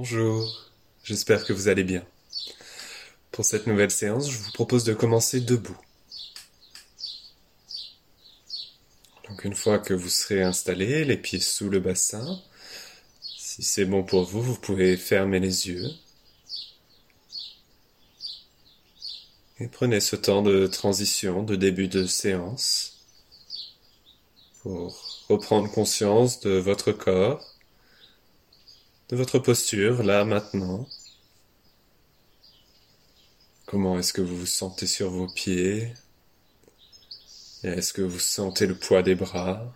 Bonjour, j'espère que vous allez bien. Pour cette nouvelle séance, je vous propose de commencer debout. Donc une fois que vous serez installé, les pieds sous le bassin, si c'est bon pour vous, vous pouvez fermer les yeux. Et prenez ce temps de transition, de début de séance, pour reprendre conscience de votre corps, de votre posture, là, maintenant. Comment est-ce que vous vous sentez sur vos pieds? Est-ce que vous sentez le poids des bras?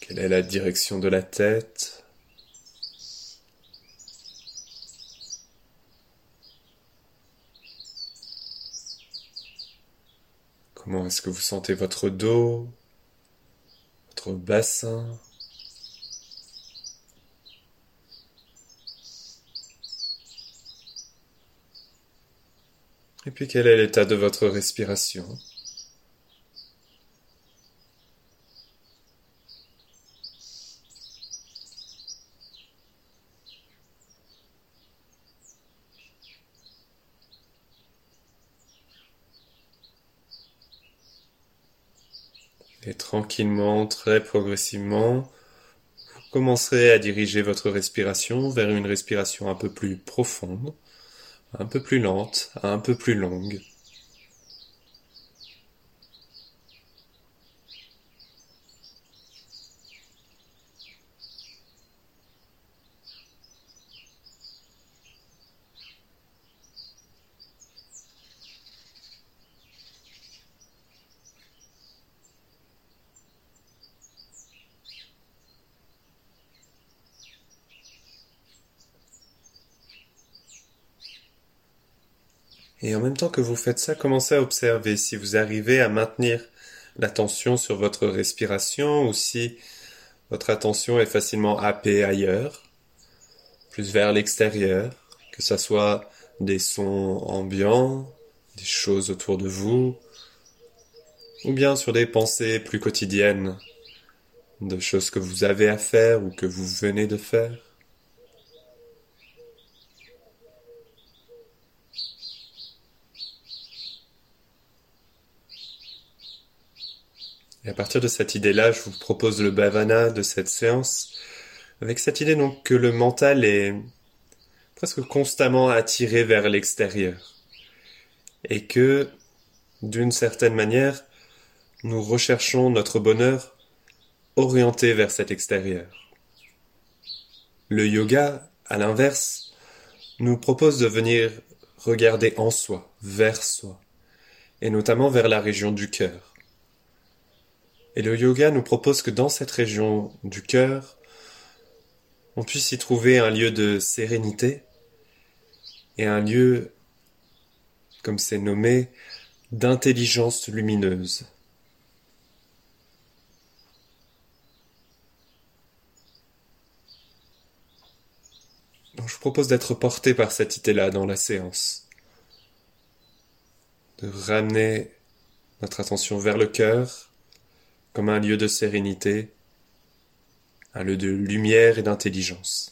Quelle est la direction de la tête? Comment est-ce que vous sentez votre dos, bassin. Et puis quel est l'état de votre respiration Et tranquillement, très progressivement, vous commencerez à diriger votre respiration vers une respiration un peu plus profonde, un peu plus lente, un peu plus longue. Et en même temps que vous faites ça, commencez à observer si vous arrivez à maintenir l'attention sur votre respiration ou si votre attention est facilement happée ailleurs, plus vers l'extérieur, que ce soit des sons ambiants, des choses autour de vous, ou bien sur des pensées plus quotidiennes, de choses que vous avez à faire ou que vous venez de faire. Et à partir de cette idée-là, je vous propose le bhavana de cette séance, avec cette idée donc que le mental est presque constamment attiré vers l'extérieur. Et que, d'une certaine manière, nous recherchons notre bonheur orienté vers cet extérieur. Le yoga, à l'inverse, nous propose de venir regarder en soi, vers soi, et notamment vers la région du cœur. Et le yoga nous propose que dans cette région du cœur, on puisse y trouver un lieu de sérénité et un lieu, comme c'est nommé, d'intelligence lumineuse. Je vous propose d'être porté par cette idée-là dans la séance, de ramener notre attention vers le cœur comme un lieu de sérénité, un lieu de lumière et d'intelligence.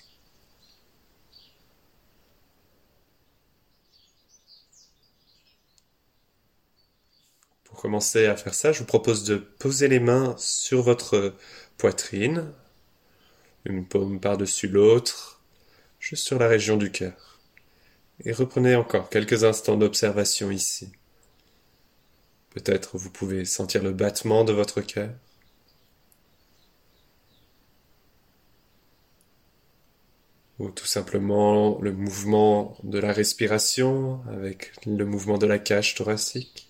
Pour commencer à faire ça, je vous propose de poser les mains sur votre poitrine, une paume par-dessus l'autre, juste sur la région du cœur. Et reprenez encore quelques instants d'observation ici. Peut-être vous pouvez sentir le battement de votre cœur. Ou tout simplement le mouvement de la respiration avec le mouvement de la cage thoracique.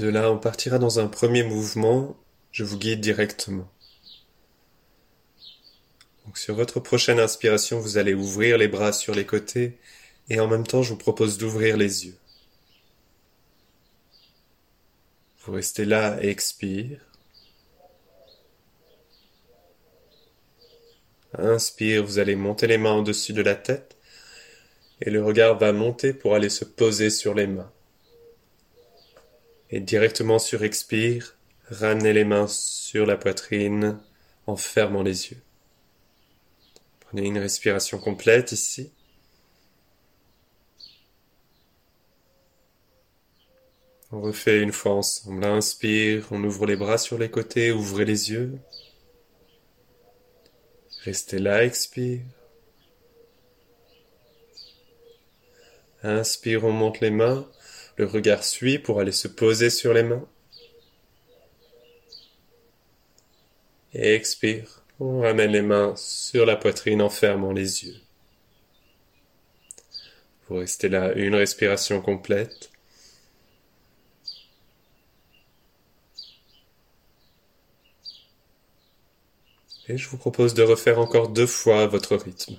De là, on partira dans un premier mouvement. Je vous guide directement. Sur votre prochaine inspiration, vous allez ouvrir les bras sur les côtés et en même temps, je vous propose d'ouvrir les yeux. Vous restez là et expire. Inspire, vous allez monter les mains au-dessus de la tête et le regard va monter pour aller se poser sur les mains. Et directement sur expire, ramenez les mains sur la poitrine en fermant les yeux. Prenez une respiration complète ici. On refait une fois ensemble. Inspire, on ouvre les bras sur les côtés, ouvrez les yeux. Restez là, expire. Inspire, on monte les mains. Le regard suit pour aller se poser sur les mains. Et expire. On ramène les mains sur la poitrine en fermant les yeux. Vous restez là une respiration complète. Et je vous propose de refaire encore deux fois votre rythme.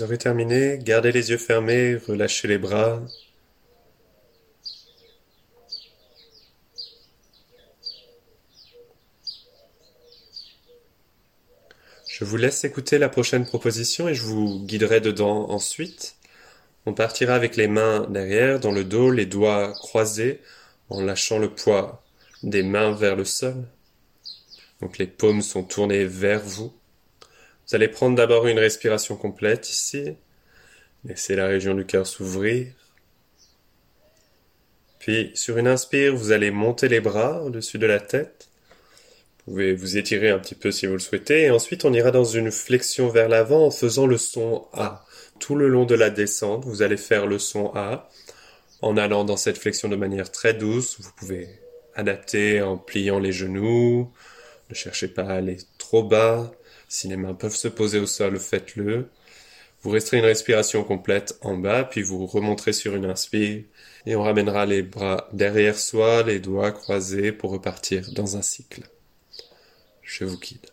Vous aurez terminé, gardez les yeux fermés, relâchez les bras. Je vous laisse écouter la prochaine proposition et je vous guiderai dedans ensuite. On partira avec les mains derrière, dans le dos, les doigts croisés, en lâchant le poids des mains vers le sol. Donc les paumes sont tournées vers vous. Vous allez prendre d'abord une respiration complète ici. Laissez la région du cœur s'ouvrir. Puis, sur une inspire, vous allez monter les bras au-dessus de la tête. Vous pouvez vous étirer un petit peu si vous le souhaitez. Et ensuite, on ira dans une flexion vers l'avant en faisant le son A. Tout le long de la descente, vous allez faire le son A en allant dans cette flexion de manière très douce. Vous pouvez adapter en pliant les genoux. Ne cherchez pas à aller trop bas. Si les mains peuvent se poser au sol, faites-le. Vous resterez une respiration complète en bas, puis vous remonterez sur une inspire, et on ramènera les bras derrière soi, les doigts croisés pour repartir dans un cycle. Je vous guide.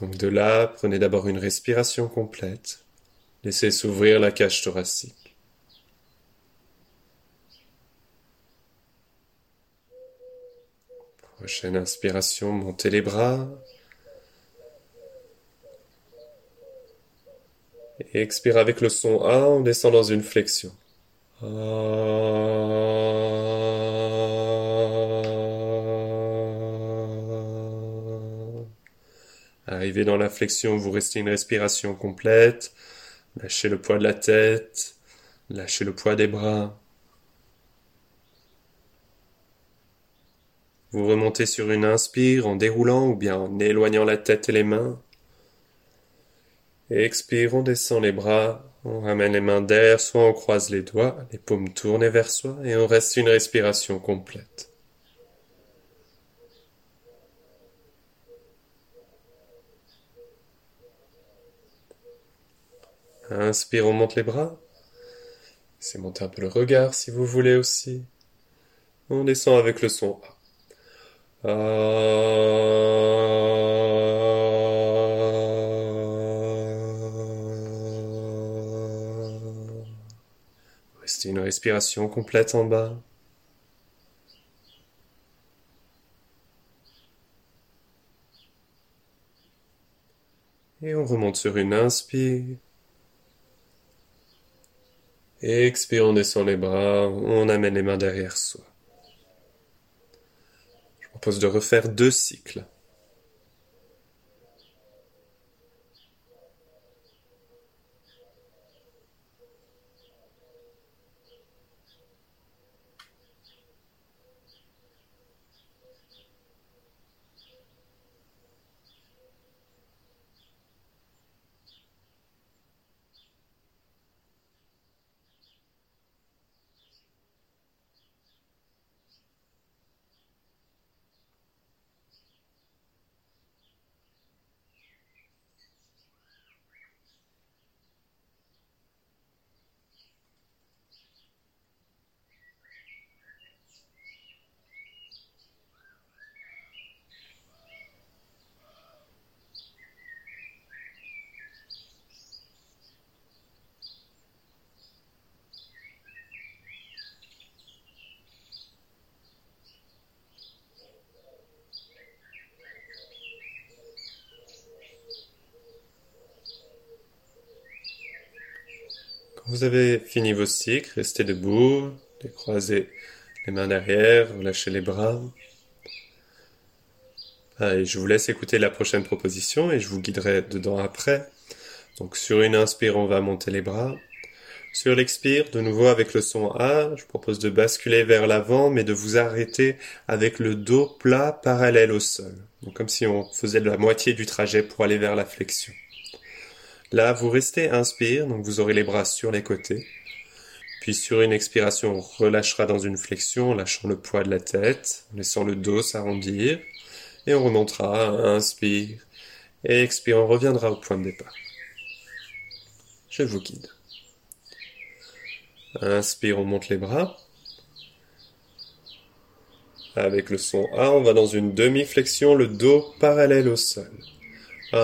Donc de là, prenez d'abord une respiration complète. Laissez s'ouvrir la cage thoracique. Prochaine inspiration, montez les bras. Et expire avec le son A, on descend dans une flexion. Arrivez dans la flexion, vous restez une respiration complète. Lâchez le poids de la tête. Lâchez le poids des bras. Vous remontez sur une inspire en déroulant ou bien en éloignant la tête et les mains. Expire, on descend les bras, on ramène les mains derrière soit on croise les doigts, les paumes tournées vers soi et on reste une respiration complète. Inspire, on monte les bras. C'est monter un peu le regard si vous voulez aussi. On descend avec le son A. Euh, restez une respiration complète en bas. Et on remonte sur une inspire. Expire, on descend les bras, on amène les mains derrière soi. Propose de refaire deux cycles. Vous avez fini vos cycles, restez debout, décroisez les mains derrière, relâchez les bras. Allez, je vous laisse écouter la prochaine proposition et je vous guiderai dedans après. Donc sur une inspire, on va monter les bras. Sur l'expire, de nouveau avec le son A, je propose de basculer vers l'avant, mais de vous arrêter avec le dos plat parallèle au sol. Donc comme si on faisait la moitié du trajet pour aller vers la flexion. Là, vous restez inspire, donc vous aurez les bras sur les côtés. Puis sur une expiration, on relâchera dans une flexion, lâchant le poids de la tête, laissant le dos s'arrondir. Et on remontera, inspire. Et expire, on reviendra au point de départ. Je vous guide. Inspire, on monte les bras. Avec le son A, on va dans une demi-flexion, le dos parallèle au sol. Les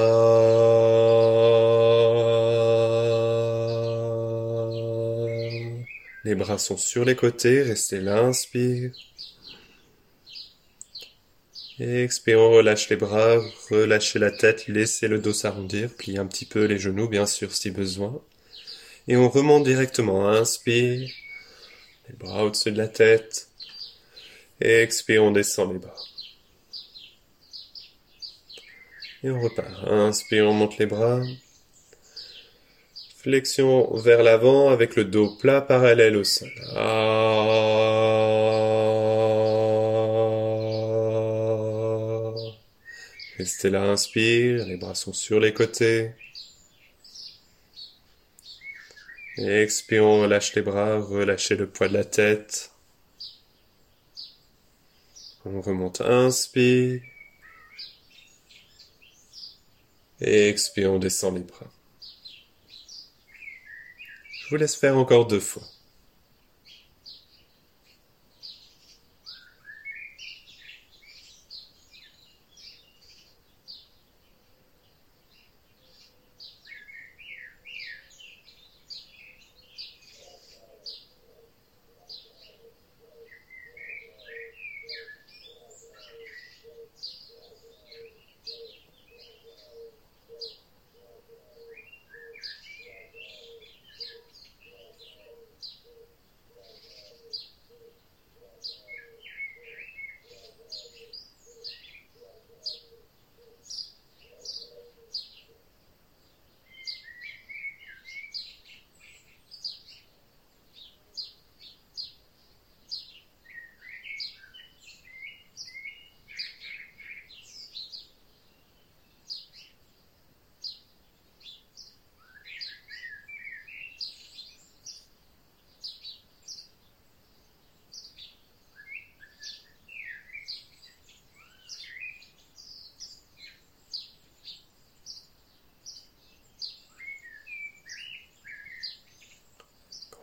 bras sont sur les côtés, restez là, inspire. Expire, on relâche les bras, relâchez la tête, laissez le dos s'arrondir, pliez un petit peu les genoux, bien sûr, si besoin. Et on remonte directement, inspire. Les bras au-dessus de la tête. Expire, on descend les bras. Et on repart. Inspire, on monte les bras. Flexion vers l'avant avec le dos plat parallèle au sol. Restez là, inspire, les bras sont sur les côtés. Expire, on relâche les bras, relâchez le poids de la tête. On remonte, inspire. Et expire, on descend les bras. Je vous laisse faire encore deux fois.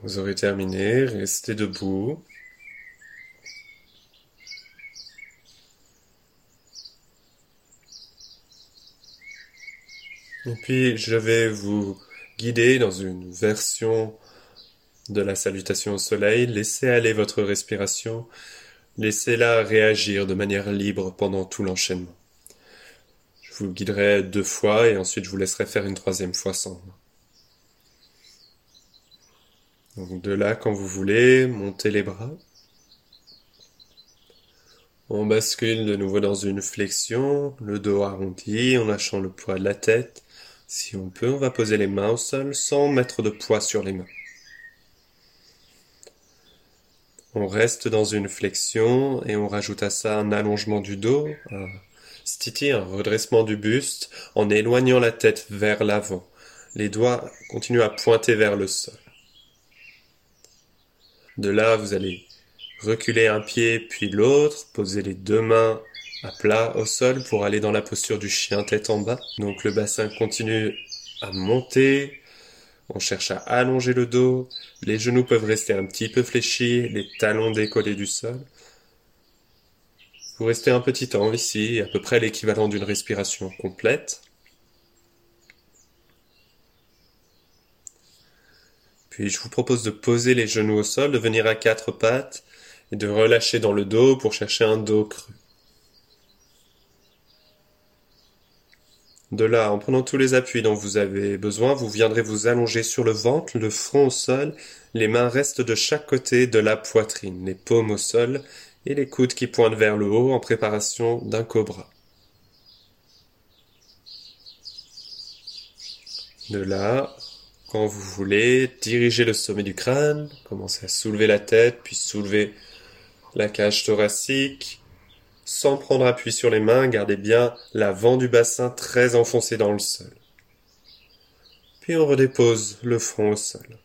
Vous aurez terminé, restez debout. Et puis je vais vous guider dans une version de la salutation au soleil. Laissez aller votre respiration. Laissez-la réagir de manière libre pendant tout l'enchaînement. Je vous guiderai deux fois et ensuite je vous laisserai faire une troisième fois sans moi. De là, quand vous voulez, montez les bras. On bascule de nouveau dans une flexion, le dos arrondi, en lâchant le poids de la tête. Si on peut, on va poser les mains au sol sans mettre de poids sur les mains. On reste dans une flexion et on rajoute à ça un allongement du dos, un stiti, un redressement du buste, en éloignant la tête vers l'avant. Les doigts continuent à pointer vers le sol. De là, vous allez reculer un pied puis l'autre, poser les deux mains à plat au sol pour aller dans la posture du chien tête en bas. Donc le bassin continue à monter. On cherche à allonger le dos. Les genoux peuvent rester un petit peu fléchis, les talons décollés du sol. Vous restez un petit temps ici, à peu près l'équivalent d'une respiration complète. Puis je vous propose de poser les genoux au sol, de venir à quatre pattes et de relâcher dans le dos pour chercher un dos creux. De là, en prenant tous les appuis dont vous avez besoin, vous viendrez vous allonger sur le ventre, le front au sol, les mains restent de chaque côté de la poitrine, les paumes au sol et les coudes qui pointent vers le haut en préparation d'un cobra. De là, quand vous voulez, dirigez le sommet du crâne, commencez à soulever la tête, puis soulever la cage thoracique. Sans prendre appui sur les mains, gardez bien l'avant du bassin très enfoncé dans le sol. Puis on redépose le front au sol.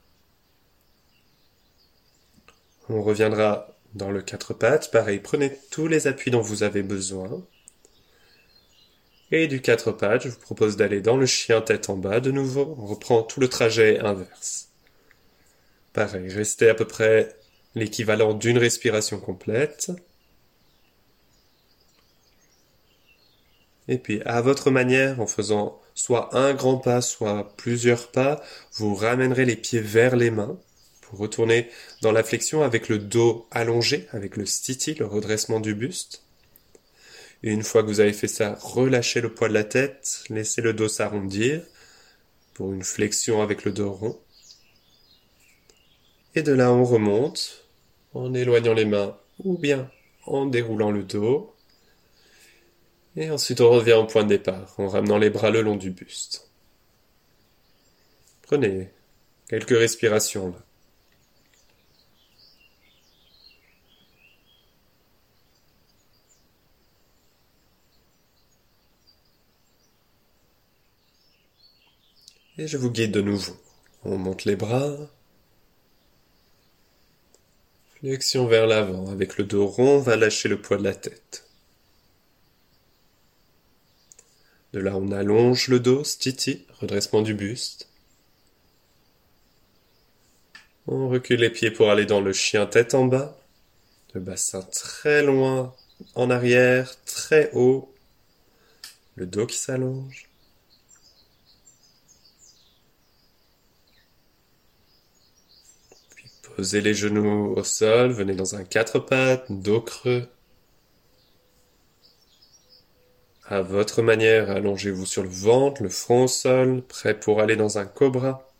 On reviendra dans le quatre pattes. Pareil, prenez tous les appuis dont vous avez besoin. Et du quatre pattes, je vous propose d'aller dans le chien tête en bas de nouveau. On reprend tout le trajet inverse. Pareil, restez à peu près l'équivalent d'une respiration complète. Et puis, à votre manière, en faisant soit un grand pas, soit plusieurs pas, vous ramènerez les pieds vers les mains pour retourner dans la flexion avec le dos allongé, avec le stiti, le redressement du buste. Une fois que vous avez fait ça, relâchez le poids de la tête, laissez le dos s'arrondir pour une flexion avec le dos rond. Et de là, on remonte en éloignant les mains ou bien en déroulant le dos. Et ensuite, on revient au point de départ en ramenant les bras le long du buste. Prenez quelques respirations là. Et je vous guide de nouveau. On monte les bras. Flexion vers l'avant. Avec le dos rond, on va lâcher le poids de la tête. De là, on allonge le dos, stiti, redressement du buste. On recule les pieds pour aller dans le chien tête en bas. Le bassin très loin en arrière, très haut. Le dos qui s'allonge. Posez les genoux au sol, venez dans un quatre pattes, dos creux. À votre manière, allongez-vous sur le ventre, le front au sol, prêt pour aller dans un cobra.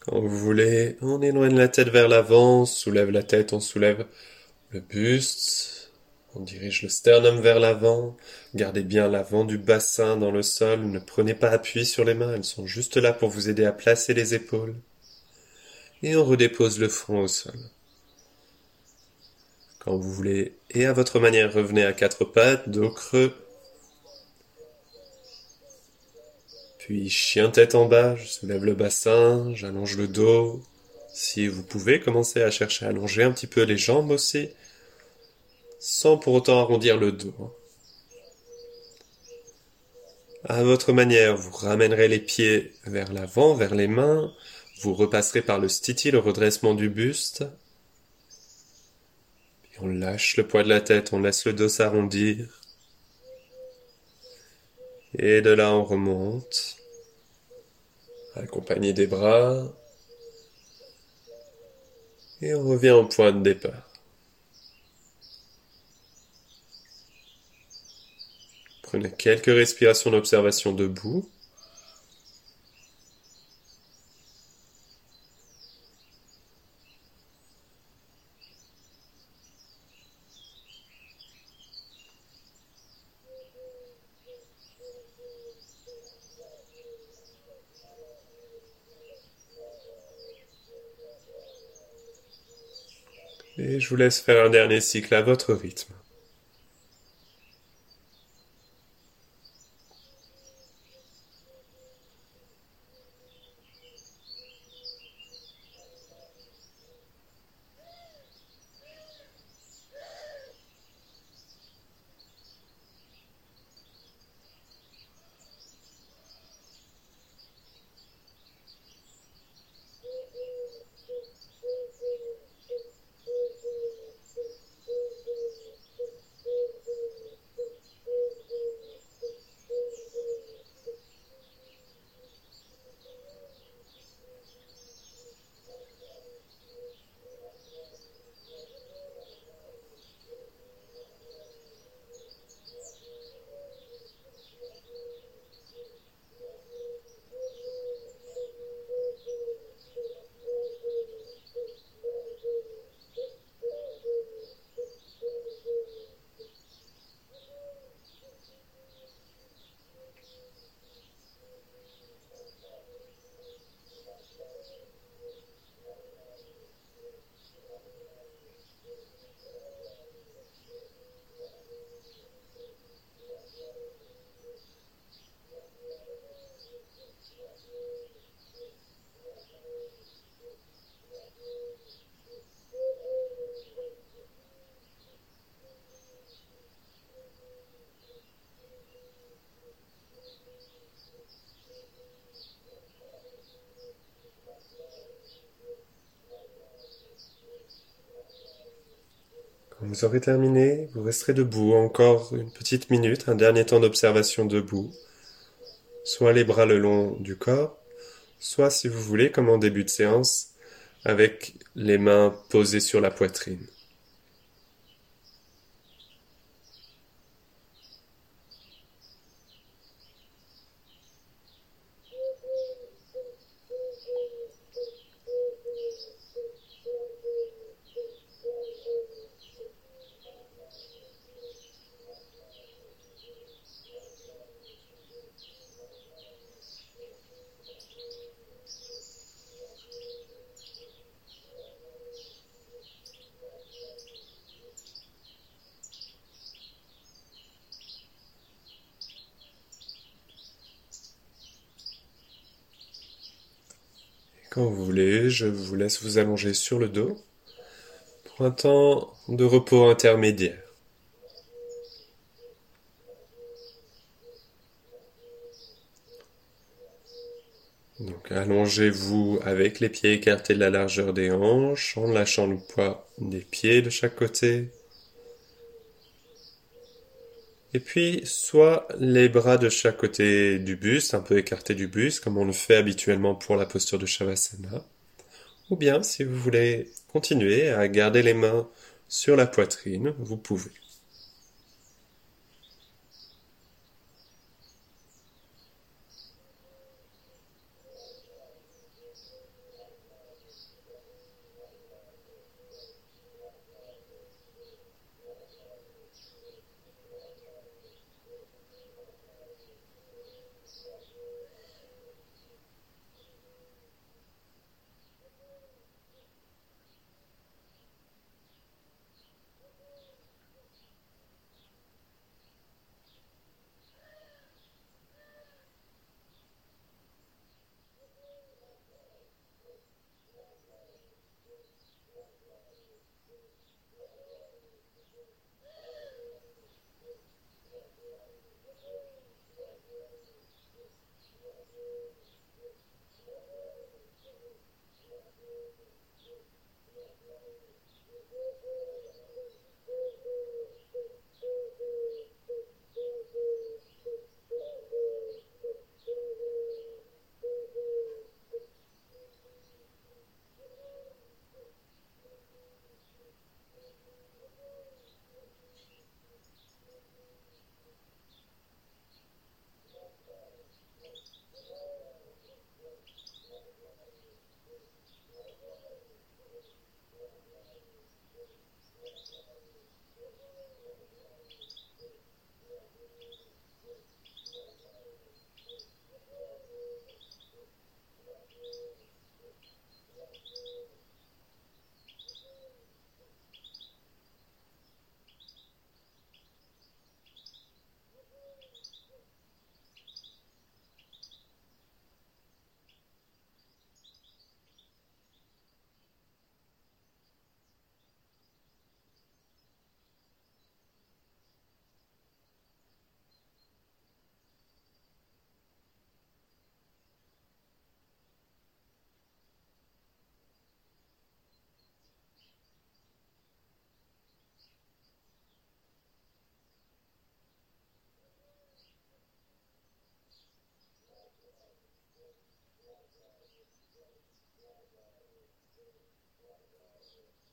Quand vous voulez, on éloigne la tête vers l'avant, soulève la tête, on soulève le buste, on dirige le sternum vers l'avant, gardez bien l'avant du bassin dans le sol, ne prenez pas appui sur les mains, elles sont juste là pour vous aider à placer les épaules et on redépose le front au sol. Quand vous voulez, et à votre manière, revenez à quatre pattes, dos creux. Puis chien tête en bas, je soulève le bassin, j'allonge le dos. Si vous pouvez, commencez à chercher à allonger un petit peu les jambes aussi, sans pour autant arrondir le dos. À votre manière, vous ramènerez les pieds vers l'avant, vers les mains, vous repasserez par le stiti, le redressement du buste. On lâche le poids de la tête, on laisse le dos s'arrondir. Et de là, on remonte, accompagné des bras. Et on revient au point de départ. Prenez quelques respirations d'observation debout. Vous laisse faire un dernier cycle à votre rythme. Vous aurez terminé, vous resterez debout encore une petite minute, un dernier temps d'observation debout. Soit les bras le long du corps, soit si vous voulez, comme en début de séance, avec les mains posées sur la poitrine. Quand vous voulez, je vous laisse vous allonger sur le dos pour un temps de repos intermédiaire. Donc allongez-vous avec les pieds écartés de la largeur des hanches en lâchant le poids des pieds de chaque côté. Et puis, soit les bras de chaque côté du buste, un peu écartés du buste, comme on le fait habituellement pour la posture de Shavasana. Ou bien, si vous voulez continuer à garder les mains sur la poitrine, vous pouvez.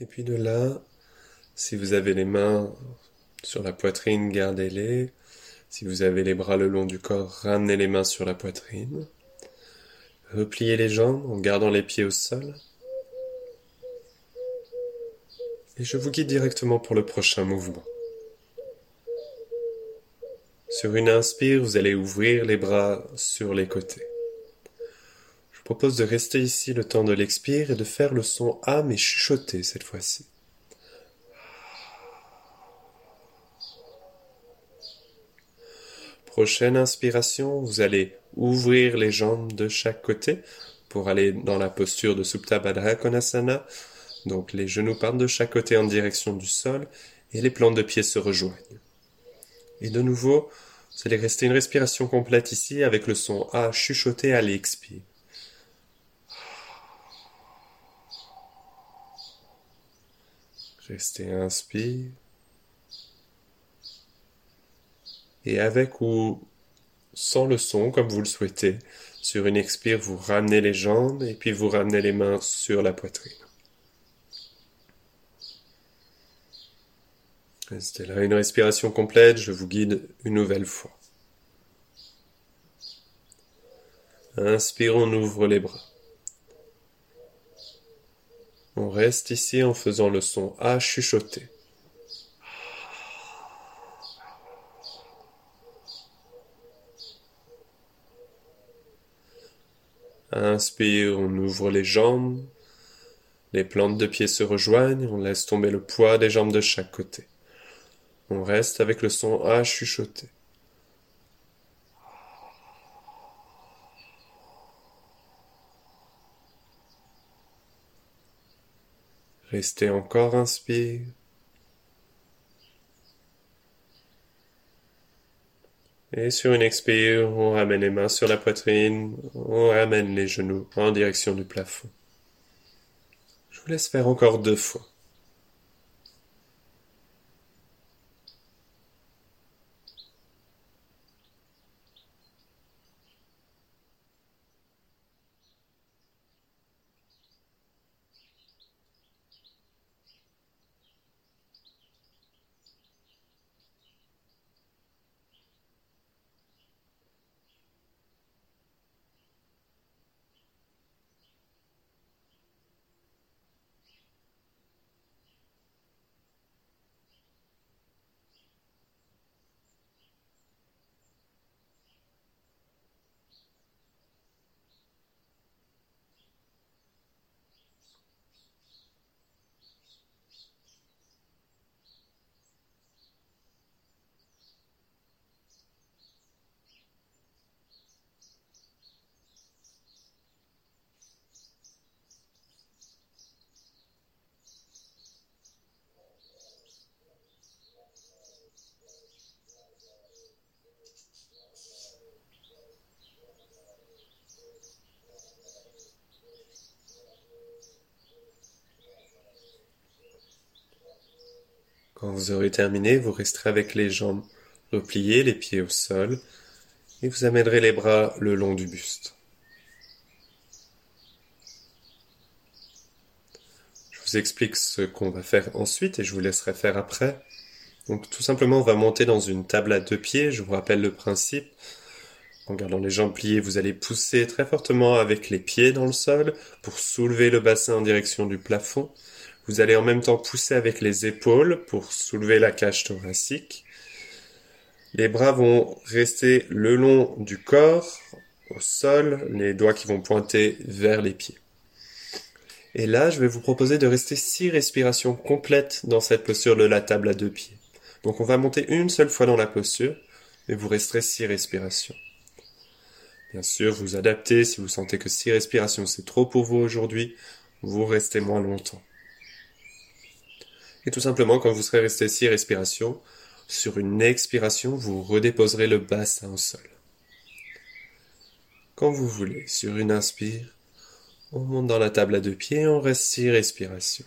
Et puis de là, si vous avez les mains sur la poitrine, gardez-les. Si vous avez les bras le long du corps, ramenez les mains sur la poitrine. Repliez les jambes en gardant les pieds au sol. Et je vous guide directement pour le prochain mouvement. Sur une inspire, vous allez ouvrir les bras sur les côtés. Propose de rester ici le temps de l'expire et de faire le son A mais chuchoter cette fois-ci. Prochaine inspiration, vous allez ouvrir les jambes de chaque côté pour aller dans la posture de Supta Baddha Konasana. Donc les genoux partent de chaque côté en direction du sol et les plantes de pied se rejoignent. Et de nouveau, vous allez rester une respiration complète ici avec le son A chuchoté à l'expire. Restez inspire. et avec ou sans le son, comme vous le souhaitez. Sur une expire, vous ramenez les jambes et puis vous ramenez les mains sur la poitrine. Restez là, une respiration complète, je vous guide une nouvelle fois. Inspire, on ouvre les bras. On reste ici en faisant le son A chuchoté. Inspire, on ouvre les jambes. Les plantes de pied se rejoignent, on laisse tomber le poids des jambes de chaque côté. On reste avec le son A chuchoté. Restez encore inspire. Et sur une expire, on ramène les mains sur la poitrine, on ramène les genoux en direction du plafond. Je vous laisse faire encore deux fois. Quand vous aurez terminé, vous resterez avec les jambes repliées, les pieds au sol, et vous amènerez les bras le long du buste. Je vous explique ce qu'on va faire ensuite et je vous laisserai faire après. Donc tout simplement, on va monter dans une table à deux pieds. Je vous rappelle le principe. En gardant les jambes pliées, vous allez pousser très fortement avec les pieds dans le sol pour soulever le bassin en direction du plafond. Vous allez en même temps pousser avec les épaules pour soulever la cage thoracique. Les bras vont rester le long du corps, au sol, les doigts qui vont pointer vers les pieds. Et là, je vais vous proposer de rester six respirations complètes dans cette posture de la table à deux pieds. Donc on va monter une seule fois dans la posture et vous resterez six respirations. Bien sûr, vous adaptez si vous sentez que six respirations c'est trop pour vous aujourd'hui, vous restez moins longtemps. Et tout simplement, quand vous serez resté six respirations, sur une expiration, vous redéposerez le bassin au sol. Quand vous voulez, sur une inspire, on monte dans la table à deux pieds et on reste six respirations.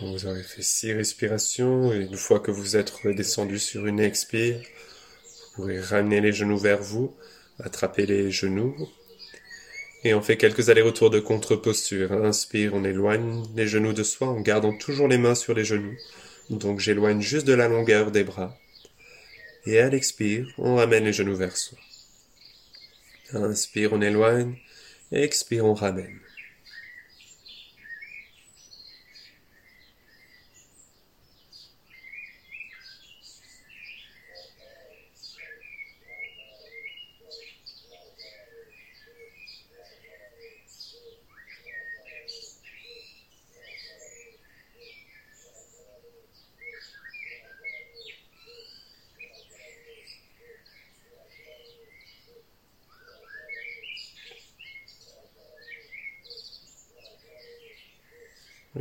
Vous aurez fait six respirations, et une fois que vous êtes redescendu sur une expire, vous pourrez ramener les genoux vers vous, attraper les genoux, et on fait quelques allers-retours de contre-posture. Inspire, on éloigne les genoux de soi en gardant toujours les mains sur les genoux. Donc j'éloigne juste de la longueur des bras. Et à l'expire, on ramène les genoux vers soi. Inspire, on éloigne. Expire, on ramène.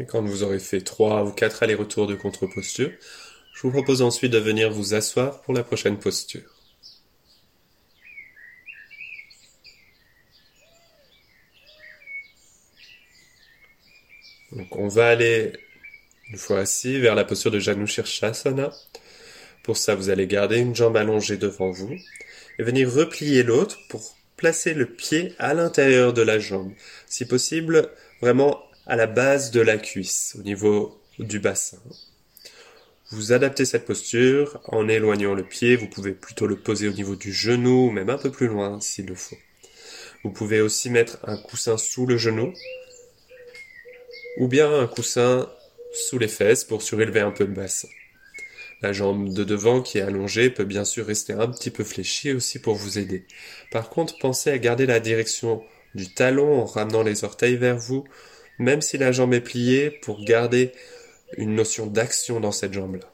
Quand vous aurez fait trois ou quatre allers-retours de contre-posture, je vous propose ensuite de venir vous asseoir pour la prochaine posture. Donc on va aller, une fois assis, vers la posture de Janu Shirshasana. Pour ça, vous allez garder une jambe allongée devant vous et venir replier l'autre pour placer le pied à l'intérieur de la jambe. Si possible, vraiment à la base de la cuisse, au niveau du bassin. Vous adaptez cette posture en éloignant le pied, vous pouvez plutôt le poser au niveau du genou, même un peu plus loin s'il le faut. Vous pouvez aussi mettre un coussin sous le genou, ou bien un coussin sous les fesses pour surélever un peu le bassin. La jambe de devant qui est allongée peut bien sûr rester un petit peu fléchie aussi pour vous aider. Par contre, pensez à garder la direction du talon en ramenant les orteils vers vous même si la jambe est pliée, pour garder une notion d'action dans cette jambe-là.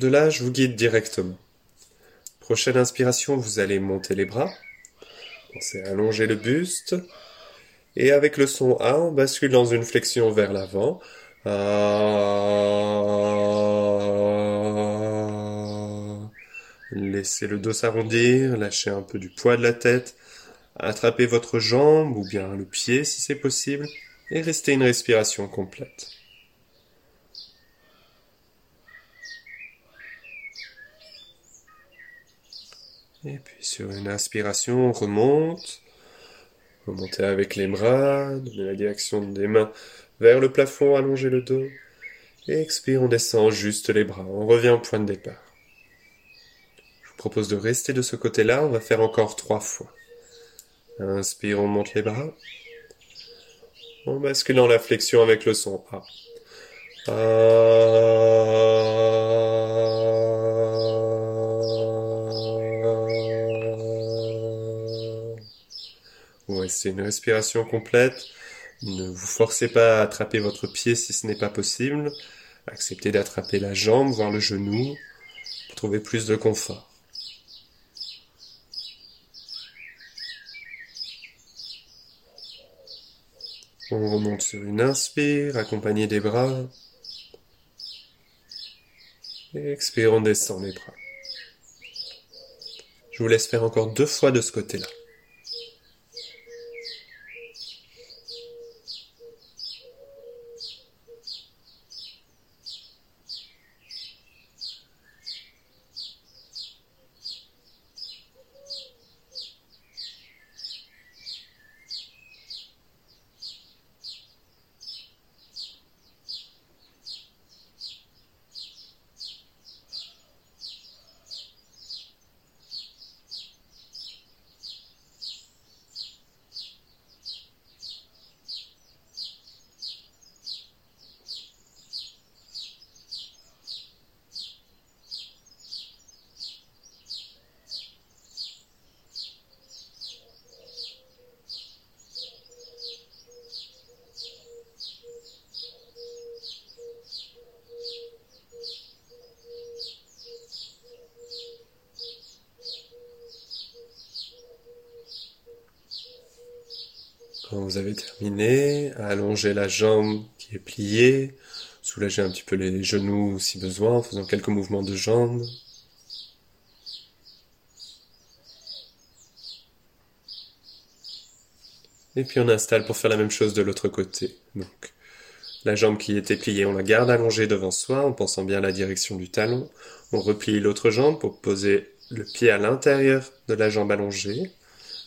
De là, je vous guide directement. Prochaine inspiration, vous allez monter les bras. Pensez à allonger le buste. Et avec le son A, on bascule dans une flexion vers l'avant. Laissez le dos s'arrondir, lâchez un peu du poids de la tête. Attrapez votre jambe ou bien le pied si c'est possible et restez une respiration complète. Et puis sur une inspiration, on remonte. Remontez avec les bras, donnez la direction des mains vers le plafond, allongez le dos. Et expire, on descend juste les bras. On revient au point de départ. Je vous propose de rester de ce côté-là. On va faire encore trois fois. Inspire, on monte les bras. On bascule dans la flexion avec le son A. Ouais, c'est une respiration complète. Ne vous forcez pas à attraper votre pied si ce n'est pas possible. Acceptez d'attraper la jambe, voire le genou, pour trouver plus de confort. On remonte sur une inspire, accompagné des bras. Expire, on descend les bras. Je vous laisse faire encore deux fois de ce côté-là. Quand vous avez la jambe qui est pliée, soulagez un petit peu les genoux si besoin en faisant quelques mouvements de jambes. Et puis on installe pour faire la même chose de l'autre côté. La jambe qui était pliée, on la garde allongée devant soi en pensant bien à la direction du talon. On replie l'autre jambe pour poser le pied à l'intérieur de la jambe allongée,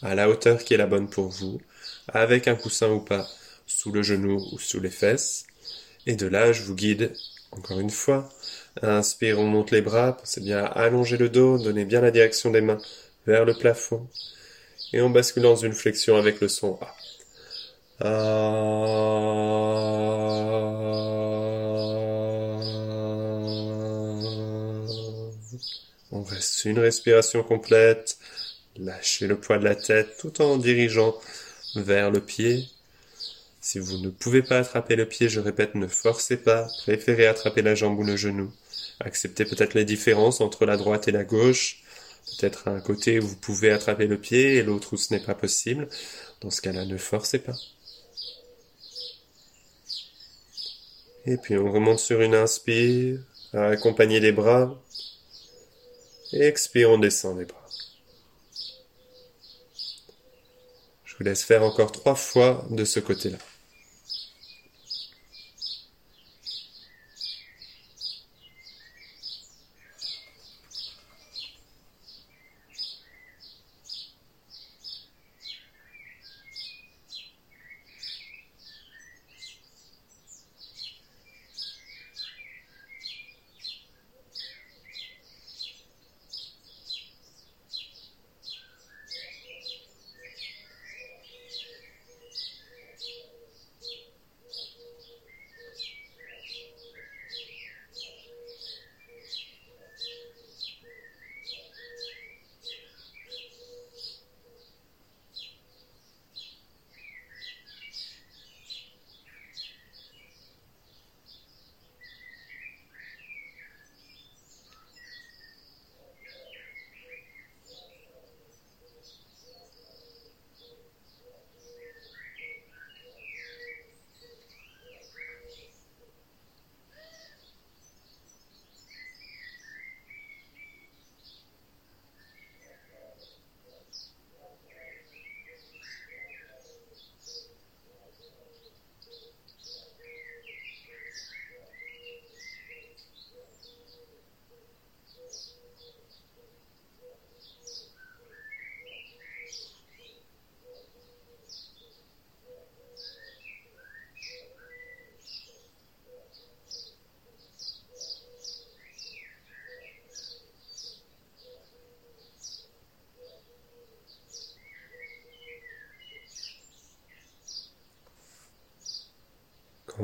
à la hauteur qui est la bonne pour vous, avec un coussin ou pas, sous le genou ou sous les fesses. Et de là, je vous guide, encore une fois. Inspire, on monte les bras, pensez bien à allonger le dos, donnez bien la direction des mains vers le plafond. Et on bascule dans une flexion avec le son A. On reste une respiration complète. Lâchez le poids de la tête tout en dirigeant vers le pied. Si vous ne pouvez pas attraper le pied, je répète, ne forcez pas. Préférez attraper la jambe ou le genou. Acceptez peut-être les différences entre la droite et la gauche. Peut-être un côté où vous pouvez attraper le pied et l'autre où ce n'est pas possible. Dans ce cas-là, ne forcez pas. Et puis on remonte sur une inspire, accompagner les bras. Expire, on descend les bras. Je vous laisse faire encore trois fois de ce côté-là.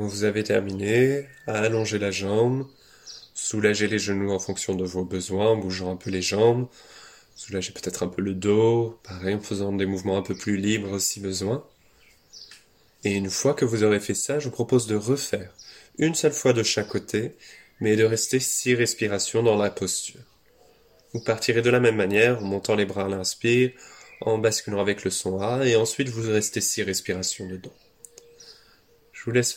Vous avez terminé, allongez la jambe, soulagez les genoux en fonction de vos besoins, en bougeant un peu les jambes, soulagez peut-être un peu le dos, pareil en faisant des mouvements un peu plus libres si besoin. Et une fois que vous aurez fait ça, je vous propose de refaire une seule fois de chaque côté, mais de rester six respirations dans la posture. Vous partirez de la même manière, en montant les bras à l'inspire, en basculant avec le son A, et ensuite vous restez six respirations dedans. Je vous laisse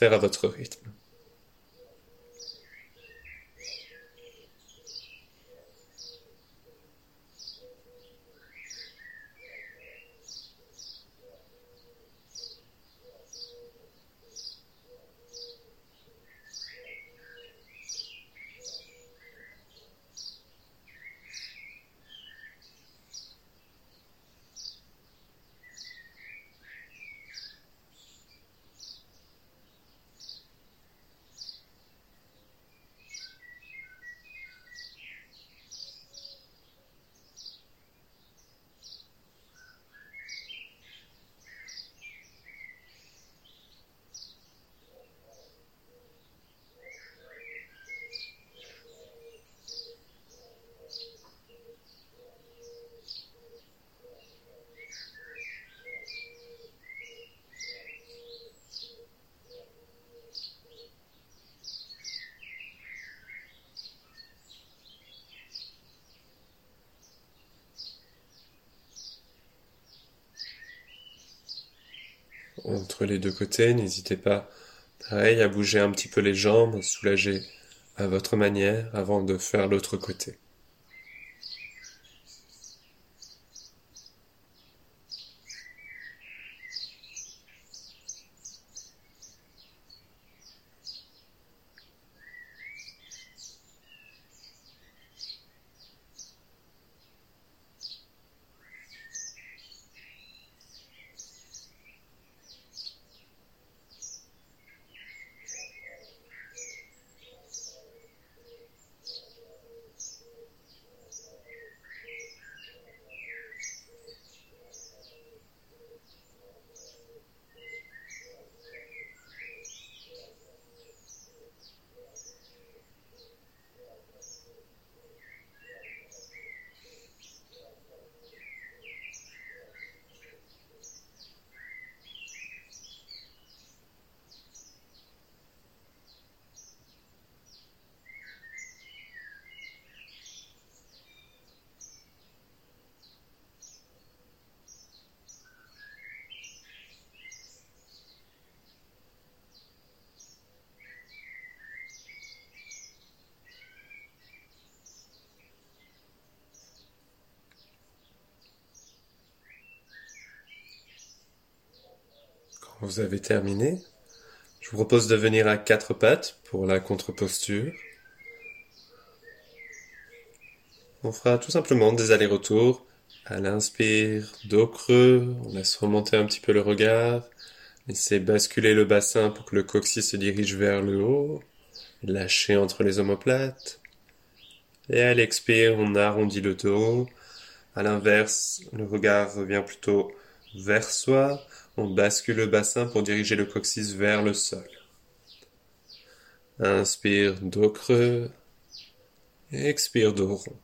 entre les deux côtés. N'hésitez pas, pareil, à bouger un petit peu les jambes, soulager à votre manière avant de faire l'autre côté. Quand vous avez terminé, je vous propose de venir à quatre pattes pour la contre-posture. On fera tout simplement des allers-retours. À l'inspire, dos creux, on laisse remonter un petit peu le regard. Laissez basculer le bassin pour que le coccyx se dirige vers le haut. Lâchez entre les omoplates. Et à l'expire, on arrondit le dos. À l'inverse, le regard revient plutôt vers soi. On bascule le bassin pour diriger le coccyx vers le sol. Inspire, dos creux. Expire, dos rond.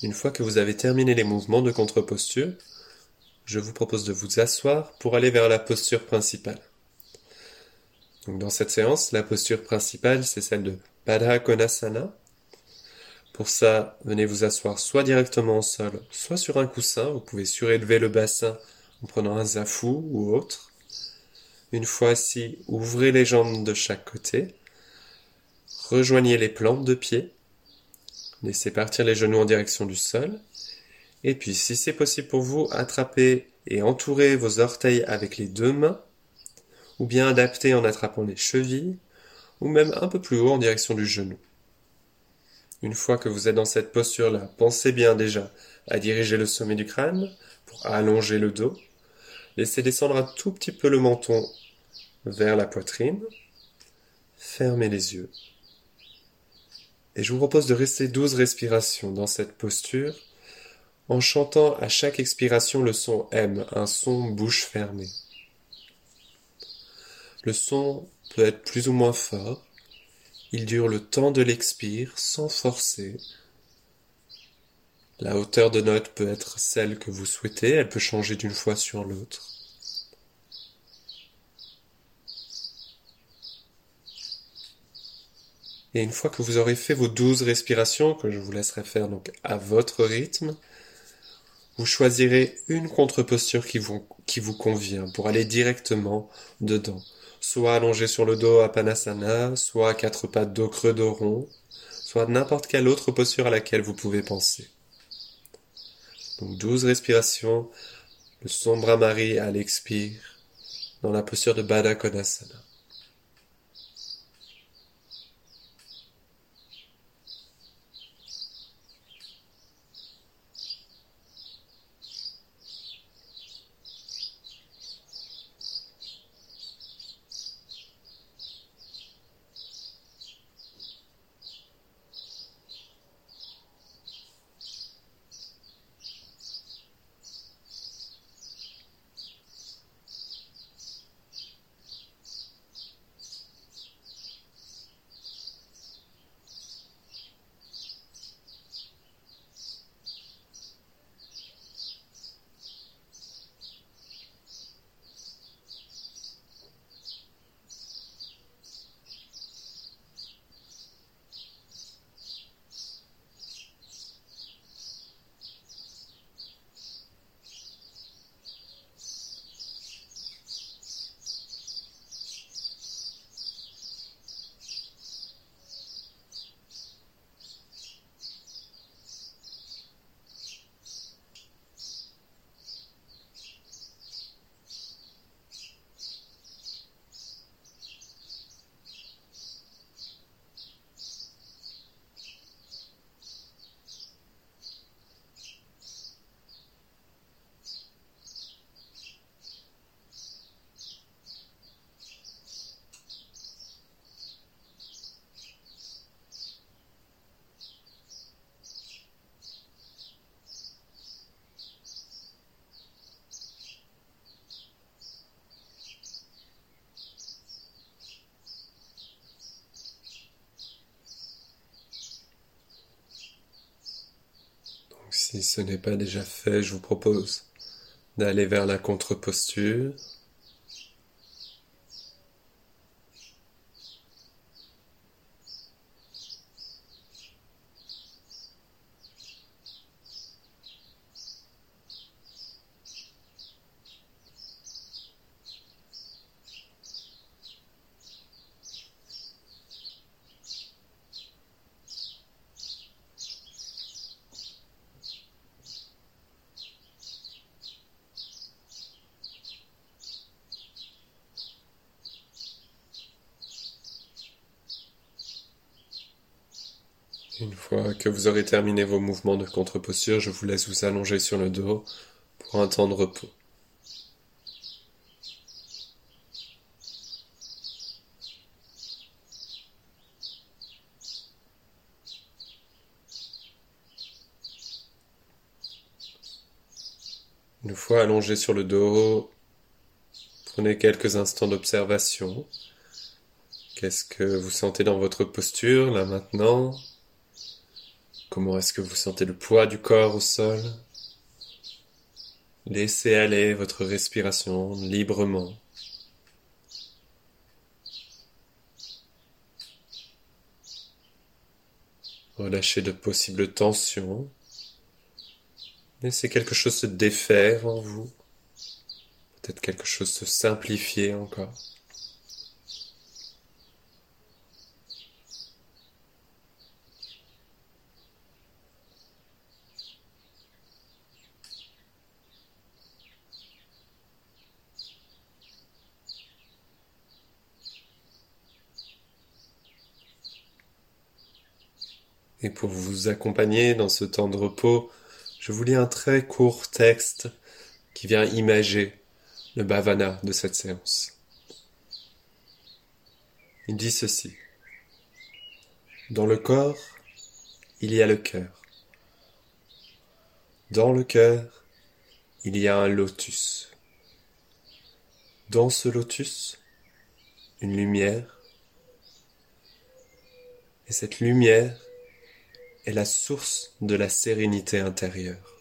Une fois que vous avez terminé les mouvements de contre-posture, je vous propose de vous asseoir pour aller vers la posture principale. Donc dans cette séance, la posture principale, c'est celle de Padha Konasana. Pour ça, venez vous asseoir soit directement au sol, soit sur un coussin. Vous pouvez surélever le bassin en prenant un zafu ou autre. Une fois assis, ouvrez les jambes de chaque côté. Rejoignez les plantes de pied Laissez partir les genoux en direction du sol. Et puis, si c'est possible pour vous, attrapez et entourez vos orteils avec les deux mains, ou bien adaptez en attrapant les chevilles, ou même un peu plus haut en direction du genou. Une fois que vous êtes dans cette posture-là, pensez bien déjà à diriger le sommet du crâne pour allonger le dos. Laissez descendre un tout petit peu le menton vers la poitrine. Fermez les yeux. Et je vous propose de rester 12 respirations dans cette posture en chantant à chaque expiration le son M, un son bouche fermée. Le son peut être plus ou moins fort. Il dure le temps de l'expire sans forcer. La hauteur de note peut être celle que vous souhaitez, elle peut changer d'une fois sur l'autre. Et une fois que vous aurez fait vos douze respirations, que je vous laisserai faire donc à votre rythme, vous choisirez une contre-posture qui vous, qui vous convient pour aller directement dedans. Soit allongé sur le dos à Panasana, soit à quatre pattes dos creux dos rond, soit n'importe quelle autre posture à laquelle vous pouvez penser. Donc douze respirations, le Brahmari à l'expire, dans la posture de Baddha Konasana. Si ce n'est pas déjà fait, je vous propose d'aller vers la contre-posture. Une fois vous aurez terminé vos mouvements de contre-posture, je vous laisse vous allonger sur le dos pour un temps de repos. Une fois allongé sur le dos, prenez quelques instants d'observation. Qu'est-ce que vous sentez dans votre posture là maintenant? Comment est-ce que vous sentez le poids du corps au sol? Laissez aller votre respiration librement. Relâchez de possibles tensions. Laissez quelque chose se défaire en vous. Peut-être quelque chose se simplifier encore. Et pour vous accompagner dans ce temps de repos, je vous lis un très court texte qui vient imager le bhavana de cette séance. Il dit ceci. Dans le corps, il y a le cœur. Dans le cœur, il y a un lotus. Dans ce lotus, une lumière. Et cette lumière est la source de la sérénité intérieure.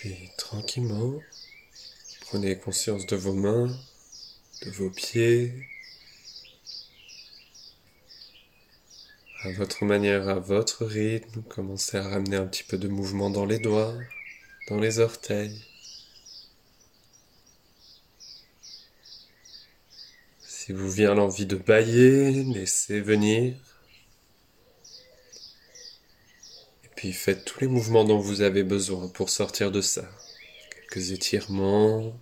Puis tranquillement, prenez conscience de vos mains, de vos pieds, à votre manière, à votre rythme, commencez à ramener un petit peu de mouvement dans les doigts, dans les orteils. Si vous vient l'envie de bailler, laissez venir. Et puis faites tous les mouvements dont vous avez besoin pour sortir de ça. Quelques étirements,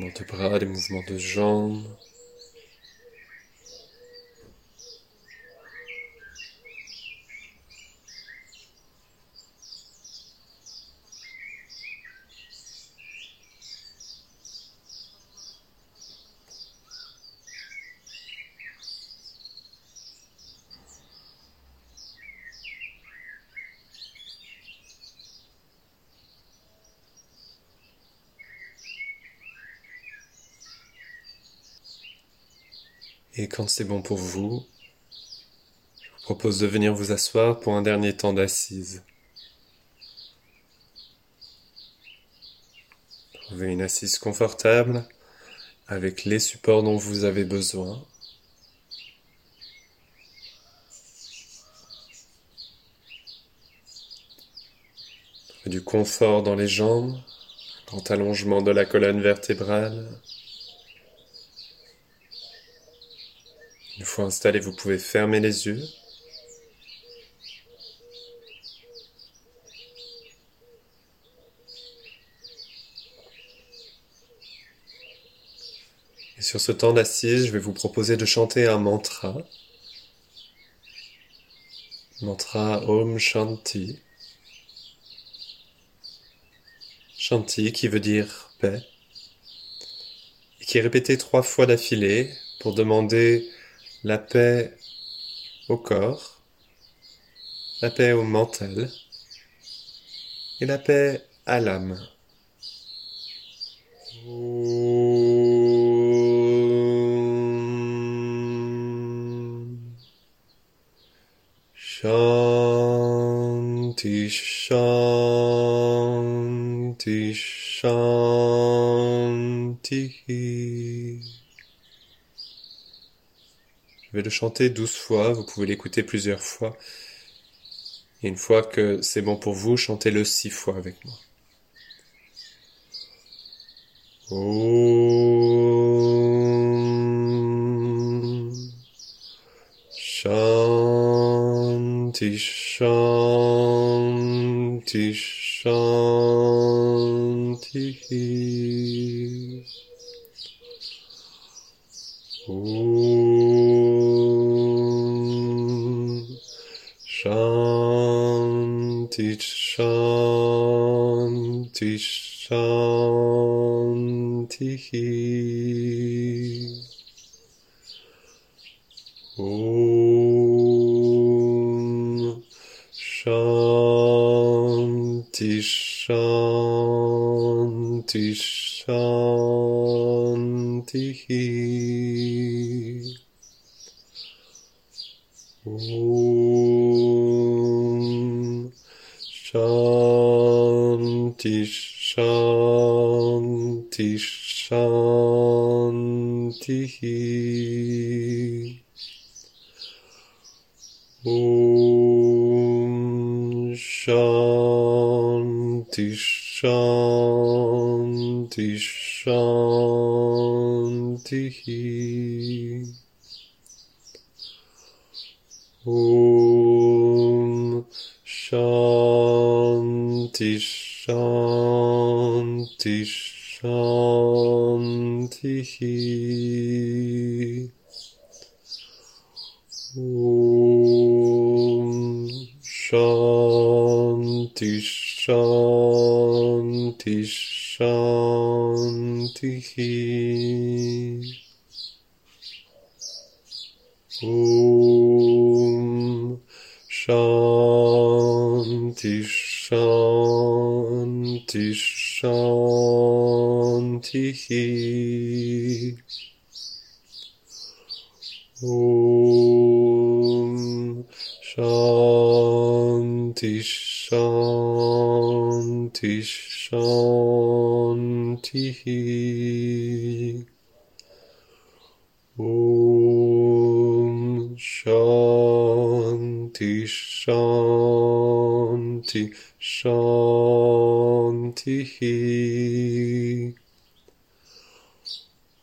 mouvements de bras, des mouvements de jambes. Et quand c'est bon pour vous, je vous propose de venir vous asseoir pour un dernier temps d'assise. Trouvez une assise confortable avec les supports dont vous avez besoin. Trouvez du confort dans les jambes, grand allongement de la colonne vertébrale. Fois installé, vous pouvez fermer les yeux. Et sur ce temps d'assise, je vais vous proposer de chanter un mantra. Mantra Om Shanti. Shanti qui veut dire paix. Et qui est répété trois fois d'affilée pour demander la paix au corps, la paix au mental et la paix à l'âme. Je vais le chanter douze fois, vous pouvez l'écouter plusieurs fois. Et une fois que c'est bon pour vous, chantez-le six fois avec moi. Om Shanti Shanti Shanti Shanti Shanti Om Shanti Shanti Shanti Shanti Shanti Shanti Om Shanti Shanti Shanti Shanti Shanti Om Shanti Shanti Shanti Om Shanti Shanti Shanti Shanti Om Shanti Shanti Shanti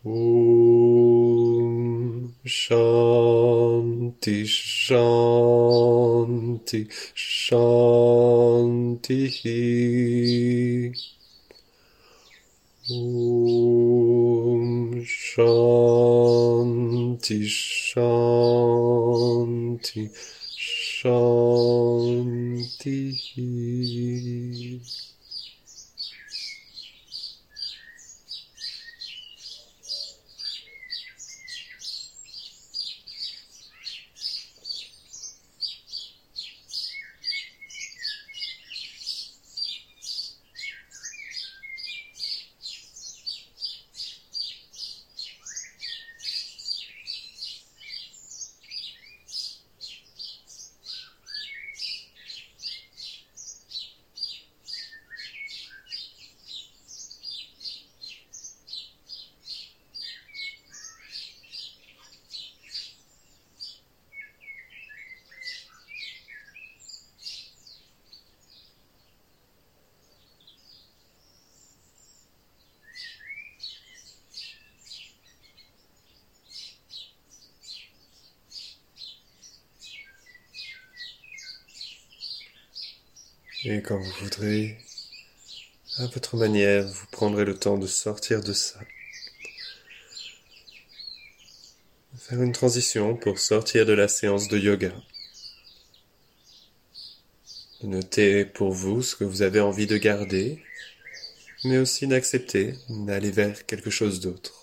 Om Shanti Shanti Shanti Om Shanti Shanti Shanti Quand vous voudrez, à votre manière, vous prendrez le temps de sortir de ça. Faire une transition pour sortir de la séance de yoga. Notez pour vous ce que vous avez envie de garder, mais aussi d'accepter d'aller vers quelque chose d'autre.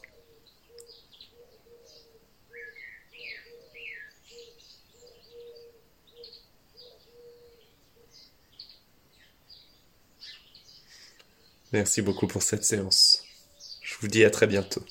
Merci beaucoup pour cette séance. Je vous dis à très bientôt.